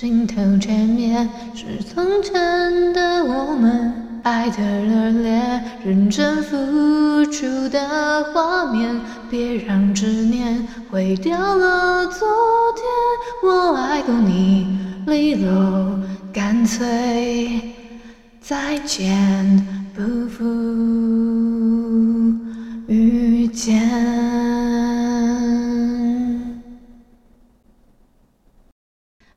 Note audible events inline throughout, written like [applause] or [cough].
镜头前面是从前的我们，爱的热烈，认真付出的画面。别让执念毁掉了昨天，我爱过你，利落干脆。再见，不负遇见。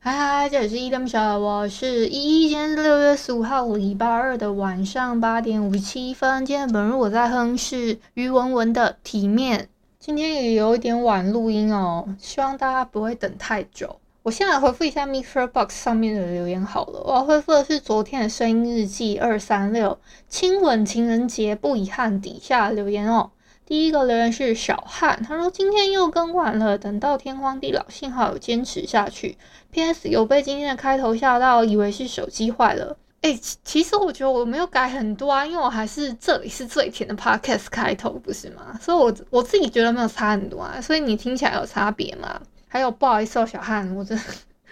嗨嗨，这里是依依恋不舍，我是依依。今天是六月十五号，礼拜二的晚上八点五十七分。今天本日我在哼是于文文的《体面》。今天也有一点晚录音哦，希望大家不会等太久。我先来回复一下 MixerBox 上面的留言好了。我要回复的是昨天的声音日记二三六亲吻情人节不遗憾底下留言哦。第一个留言是小汉，他说今天又更晚了，等到天荒地老，幸好有坚持下去。PS 有被今天的开头吓到，以为是手机坏了。诶、欸，其实我觉得我没有改很多啊，因为我还是这里是最甜的 Podcast 开头不是吗？所以我我自己觉得没有差很多啊，所以你听起来有差别吗？还有不好意思哦，小汉，我真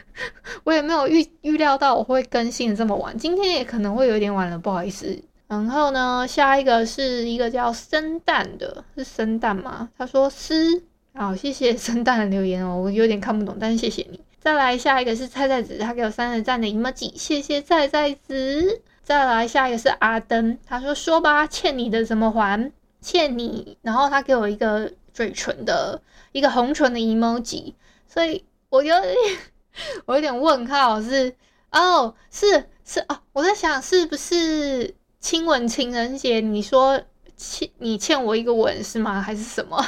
[laughs] 我也没有预预料到我会更新的这么晚，今天也可能会有点晚了，不好意思。然后呢，下一个是一个叫生蛋的，是生蛋吗？他说是，好，谢谢生蛋的留言哦，我有点看不懂，但是谢谢你。再来下一个是菜菜子，他给我三十赞的 emoji，谢谢菜菜子。再来下一个是阿登，他说说吧，欠你的怎么还？欠你，然后他给我一个嘴唇的一个红唇的 emoji。所以我有点，[laughs] 我有点问号，是哦，是是哦，我在想是不是亲吻情人节？你说欠你欠我一个吻是吗？还是什么？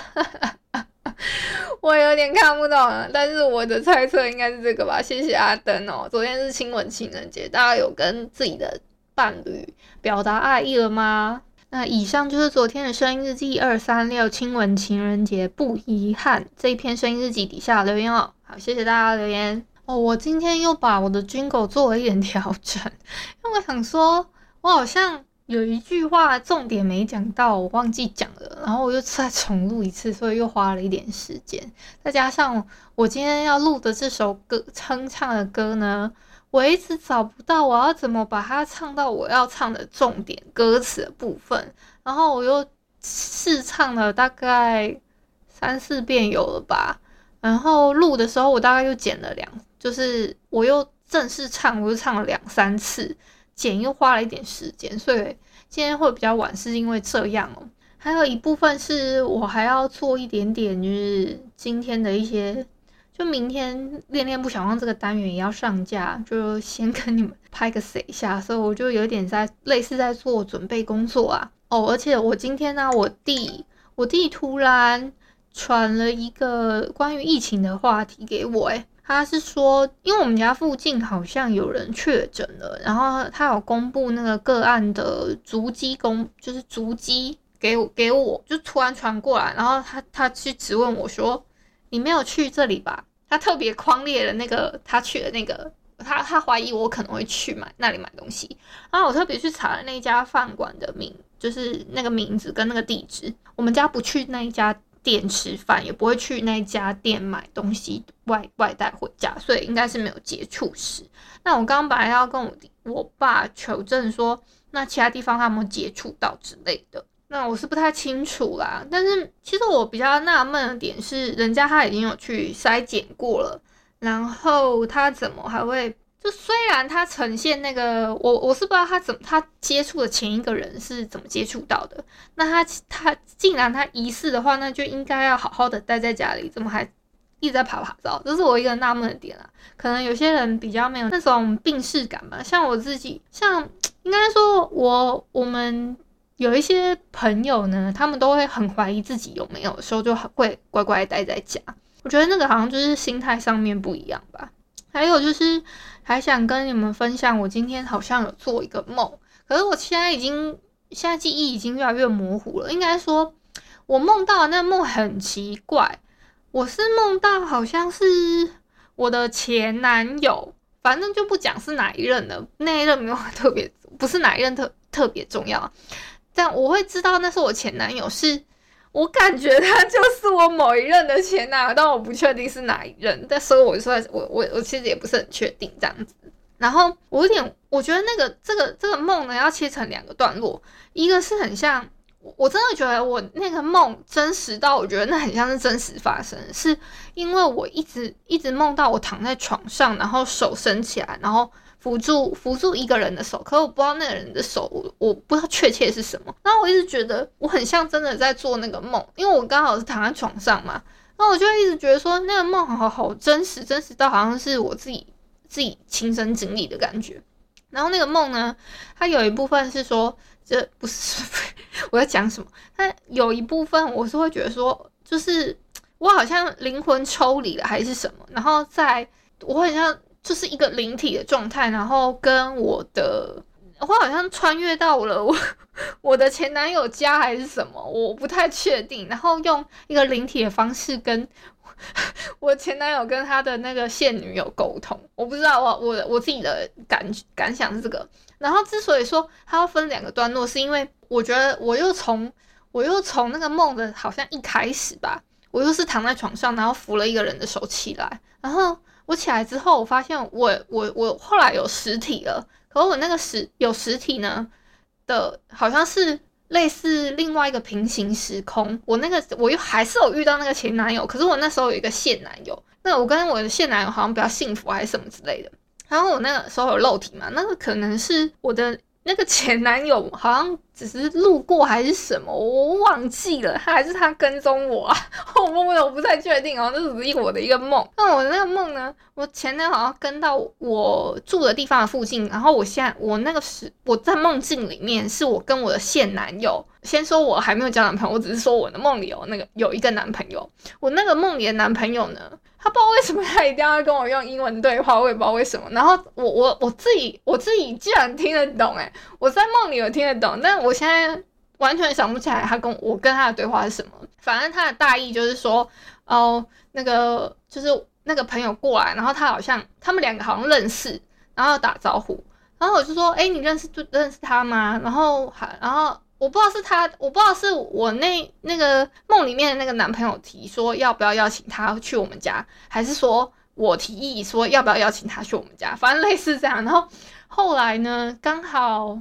我有点看不懂，但是我的猜测应该是这个吧。谢谢阿登哦，昨天是亲吻情人节，大家有跟自己的伴侣表达爱意了吗？那以上就是昨天的声音日记二三六亲吻情人节不遗憾这一篇声音日记底下留言哦，好，谢谢大家留言哦。我今天又把我的军狗做了一点调整，因为我想说，我好像有一句话重点没讲到，我忘记讲了，然后我又再重录一次，所以又花了一点时间，再加上我今天要录的这首歌哼唱的歌呢。我一直找不到我要怎么把它唱到我要唱的重点歌词的部分，然后我又试唱了大概三四遍有了吧，然后录的时候我大概又剪了两，就是我又正式唱，我又唱了两三次，剪又花了一点时间，所以今天会比较晚是因为这样哦。还有一部分是我还要做一点点，就是今天的一些。就明天恋恋不想忘这个单元也要上架，就先跟你们拍个谁一下，所以我就有点在类似在做准备工作啊。哦，而且我今天呢，我弟我弟突然传了一个关于疫情的话题给我，诶，他是说，因为我们家附近好像有人确诊了，然后他有公布那个个案的足迹公，就是足迹给我给我，就突然传过来，然后他他去质问我说。你没有去这里吧？他特别匡列了那个他去的那个，他他怀疑我可能会去买那里买东西，然后我特别去查了那家饭馆的名，就是那个名字跟那个地址。我们家不去那一家店吃饭，也不会去那家店买东西外外带回家，所以应该是没有接触史。那我刚刚本来要跟我我爸求证说，那其他地方他有没有接触到之类的。那我是不太清楚啦，但是其实我比较纳闷的点是，人家他已经有去筛检过了，然后他怎么还会就虽然他呈现那个我我是不知道他怎他接触的前一个人是怎么接触到的，那他他既然他疑似的话，那就应该要好好的待在家里，怎么还一直在爬爬走？这是我一个纳闷的点啊。可能有些人比较没有那种病识感吧，像我自己，像应该说我我们。有一些朋友呢，他们都会很怀疑自己有没有时候，就会乖乖待在家。我觉得那个好像就是心态上面不一样吧。还有就是还想跟你们分享，我今天好像有做一个梦，可是我现在已经现在记忆已经越来越模糊了。应该说，我梦到的那梦很奇怪，我是梦到好像是我的前男友，反正就不讲是哪一任的，那一任没有特别，不是哪一任特特别重要，但我会知道那是我前男友是。我感觉他就是我某一任的前男友，但我不确定是哪一任。但所以我说，我我我其实也不是很确定这样子。然后我有点，我觉得那个这个这个梦呢，要切成两个段落，一个是很像，我真的觉得我那个梦真实到，我觉得那很像是真实发生，是因为我一直一直梦到我躺在床上，然后手伸起来，然后。扶住扶住一个人的手，可是我不知道那个人的手，我我不知道确切是什么。然后我一直觉得我很像真的在做那个梦，因为我刚好是躺在床上嘛。然后我就一直觉得说那个梦好好真实，真实到好像是我自己自己亲身经历的感觉。然后那个梦呢，它有一部分是说，这不是 [laughs] 我在讲什么，它有一部分我是会觉得说，就是我好像灵魂抽离了还是什么，然后在我很像。就是一个灵体的状态，然后跟我的，我好像穿越到了我 [laughs] 我的前男友家还是什么，我不太确定。然后用一个灵体的方式跟 [laughs] 我前男友跟他的那个现女友沟通，我不知道我我我自己的感感想是这个。然后之所以说他要分两个段落，是因为我觉得我又从我又从那个梦的好像一开始吧，我又是躺在床上，然后扶了一个人的手起来，然后。我起来之后，我发现我我我后来有实体了，可我那个实有实体呢的，好像是类似另外一个平行时空。我那个我又还是有遇到那个前男友，可是我那时候有一个现男友，那我跟我的现男友好像比较幸福还是什么之类的。然后我那个时候有肉体嘛，那个可能是我的。那个前男友好像只是路过还是什么，我忘记了，他还是他跟踪我啊？[laughs] 我梦的我不太确定哦，这只是我的一个梦。那我那个梦呢？我前男友好像跟到我住的地方的附近，然后我现在我那个时我在梦境里面是我跟我的现男友。先说我还没有交男朋友，我只是说我的梦里有那个有一个男朋友。我那个梦里的男朋友呢？他不知道为什么他一定要跟我用英文对话，我也不知道为什么。然后我我我自己我自己居然听得懂，诶，我在梦里有听得懂，但我现在完全想不起来他跟我跟他的对话是什么。反正他的大意就是说，哦，那个就是那个朋友过来，然后他好像他们两个好像认识，然后打招呼，然后我就说，诶，你认识就认识他吗？然后还然后。我不知道是他，我不知道是我那那个梦里面的那个男朋友提说要不要邀请他去我们家，还是说我提议说要不要邀请他去我们家，反正类似这样。然后后来呢，刚好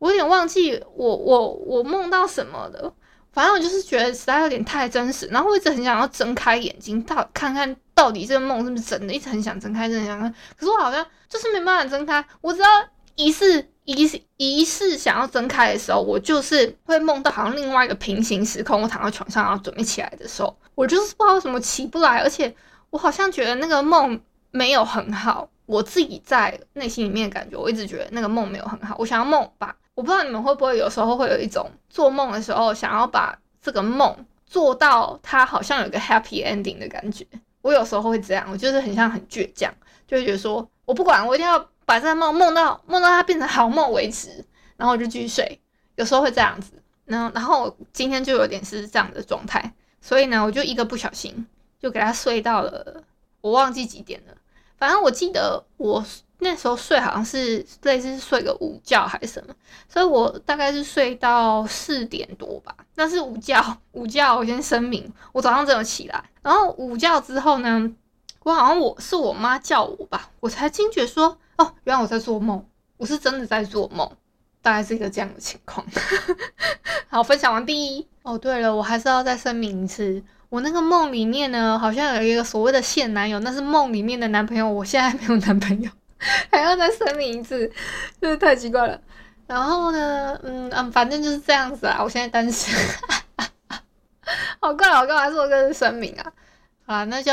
我有点忘记我我我梦到什么了，反正我就是觉得实在有点太真实，然后我一直很想要睁开眼睛，到看看到底这个梦是不是真的，一直很想睁开，真的想看，可是我好像就是没办法睁开，我只要疑似。疑疑似想要睁开的时候，我就是会梦到好像另外一个平行时空，我躺在床上然后准备起来的时候，我就是不知道为什么起不来，而且我好像觉得那个梦没有很好，我自己在内心里面感觉，我一直觉得那个梦没有很好。我想要梦吧，我不知道你们会不会有时候会有一种做梦的时候想要把这个梦做到它好像有个 happy ending 的感觉。我有时候会这样，我就是很像很倔强，就会觉得说我不管，我一定要。把这个梦梦到梦到它变成好梦为止，然后我就继续睡。有时候会这样子，然后然后今天就有点是这样的状态，所以呢，我就一个不小心就给他睡到了，我忘记几点了。反正我记得我那时候睡好像是类似是睡个午觉还是什么，所以我大概是睡到四点多吧。那是午觉，[laughs] 午觉我先声明，我早上真的起来，然后午觉之后呢，我好像我是我妈叫我吧，我才惊觉说。哦，原来我在做梦，我是真的在做梦，大概是一个这样的情况。[laughs] 好，分享完第一。哦，对了，我还是要再声明一次，我那个梦里面呢，好像有一个所谓的现男友，那是梦里面的男朋友，我现在没有男朋友，[laughs] 还要再声明一次，真是太奇怪了。然后呢，嗯嗯，反正就是这样子啊，我现在单身，[laughs] 好怪，好怪，还是我跟声明啊？好，那就